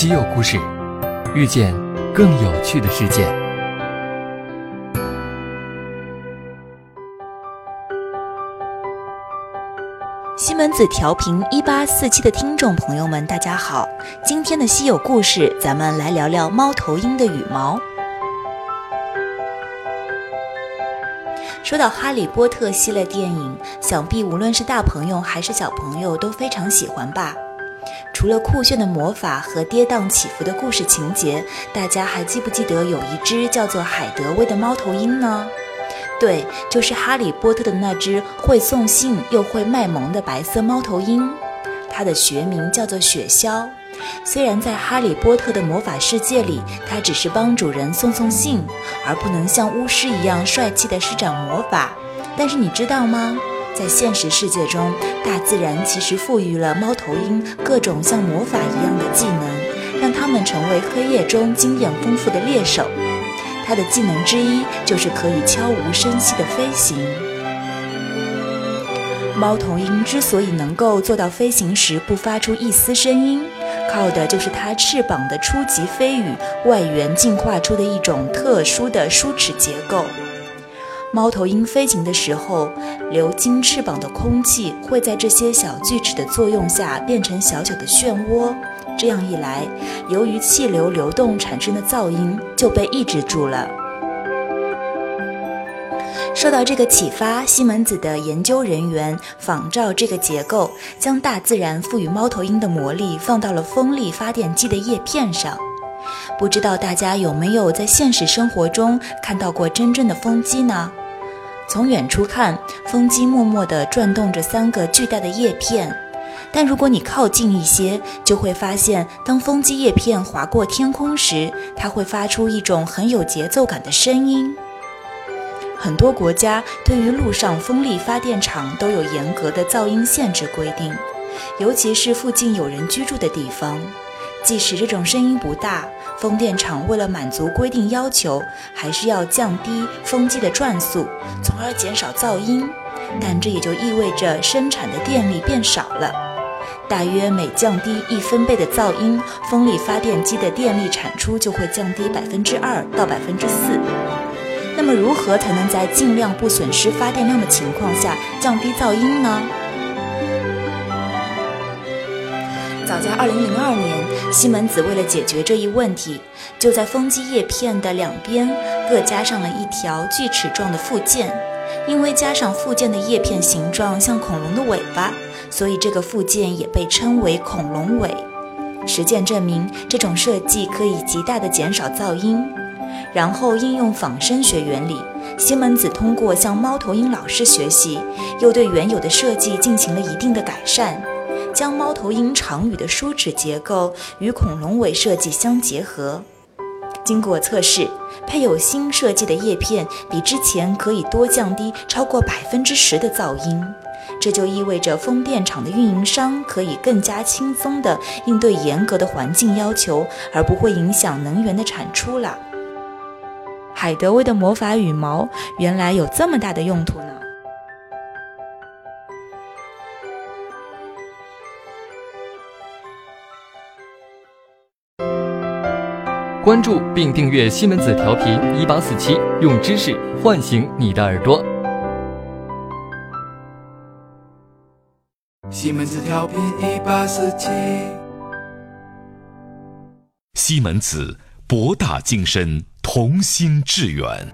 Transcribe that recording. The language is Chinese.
稀有故事，遇见更有趣的世界。西门子调频一八四七的听众朋友们，大家好！今天的稀有故事，咱们来聊聊猫头鹰的羽毛。说到《哈利波特》系列电影，想必无论是大朋友还是小朋友都非常喜欢吧。除了酷炫的魔法和跌宕起伏的故事情节，大家还记不记得有一只叫做海德薇的猫头鹰呢？对，就是《哈利波特》的那只会送信又会卖萌的白色猫头鹰，它的学名叫做雪鸮。虽然在哈利波特的魔法世界里，它只是帮主人送送信，而不能像巫师一样帅气地施展魔法，但是你知道吗？在现实世界中，大自然其实赋予了猫头鹰各种像魔法一样的技能，让它们成为黑夜中经验丰富的猎手。它的技能之一就是可以悄无声息地飞行。猫头鹰之所以能够做到飞行时不发出一丝声音，靠的就是它翅膀的初级飞羽外缘进化出的一种特殊的梳齿结构。猫头鹰飞行的时候，流经翅膀的空气会在这些小锯齿的作用下变成小小的漩涡。这样一来，由于气流流动产生的噪音就被抑制住了。受到这个启发，西门子的研究人员仿照这个结构，将大自然赋予猫头鹰的魔力放到了风力发电机的叶片上。不知道大家有没有在现实生活中看到过真正的风机呢？从远处看，风机默默地转动着三个巨大的叶片，但如果你靠近一些，就会发现，当风机叶片划过天空时，它会发出一种很有节奏感的声音。很多国家对于陆上风力发电厂都有严格的噪音限制规定，尤其是附近有人居住的地方。即使这种声音不大，风电场为了满足规定要求，还是要降低风机的转速，从而减少噪音。但这也就意味着生产的电力变少了，大约每降低一分贝的噪音，风力发电机的电力产出就会降低百分之二到百分之四。那么，如何才能在尽量不损失发电量的情况下降低噪音呢？早在2002年，西门子为了解决这一问题，就在风机叶片的两边各加上了一条锯齿状的附件。因为加上附件的叶片形状像恐龙的尾巴，所以这个附件也被称为恐龙尾。实践证明，这种设计可以极大的减少噪音。然后应用仿生学原理，西门子通过向猫头鹰老师学习，又对原有的设计进行了一定的改善。将猫头鹰长羽的梳齿结构与恐龙尾设计相结合，经过测试，配有新设计的叶片比之前可以多降低超过百分之十的噪音。这就意味着风电场的运营商可以更加轻松地应对严格的环境要求，而不会影响能源的产出了。海德威的魔法羽毛原来有这么大的用途呢！关注并订阅西门子调频一八四七，用知识唤醒你的耳朵。西门子调频一八四七，西门子博大精深，同心致远。